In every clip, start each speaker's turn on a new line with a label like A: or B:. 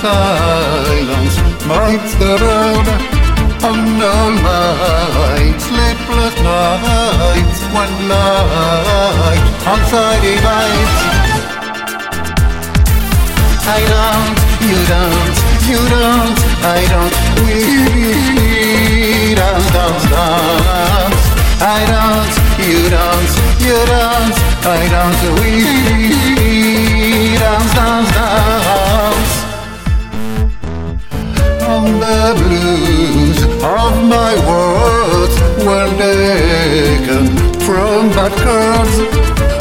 A: silence meets the road on the light sleepless nights when light on divides I don't, you don't, you don't, I don't, we don't, don't, don't. I don't, you don't, you don't, I don't, we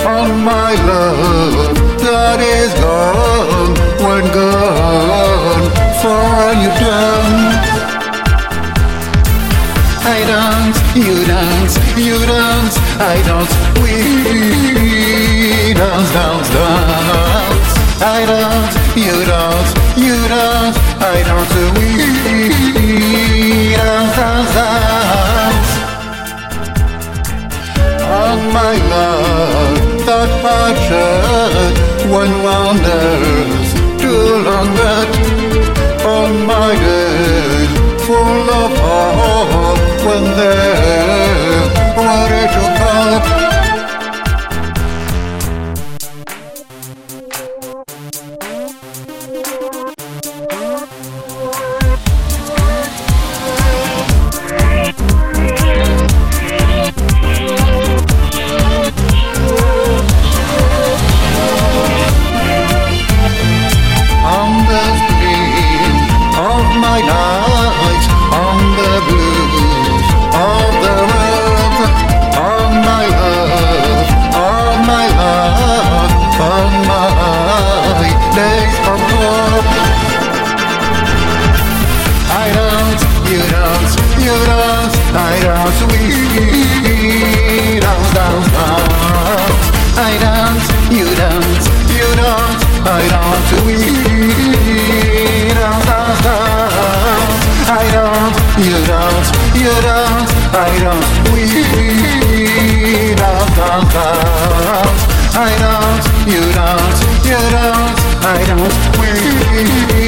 A: on my love. That is gone when gone for you done I don't, you don't, you don't, I don't, we don't, don't, don't passion, one wanders too long that I don't, we don't, don't, don't. I don't, you don't, you don't, I don't, we don't, don't, don't. I don't, you don't, you don't, I don't, we don't, don't, don't. I don't, you don't, you don't, I don't, we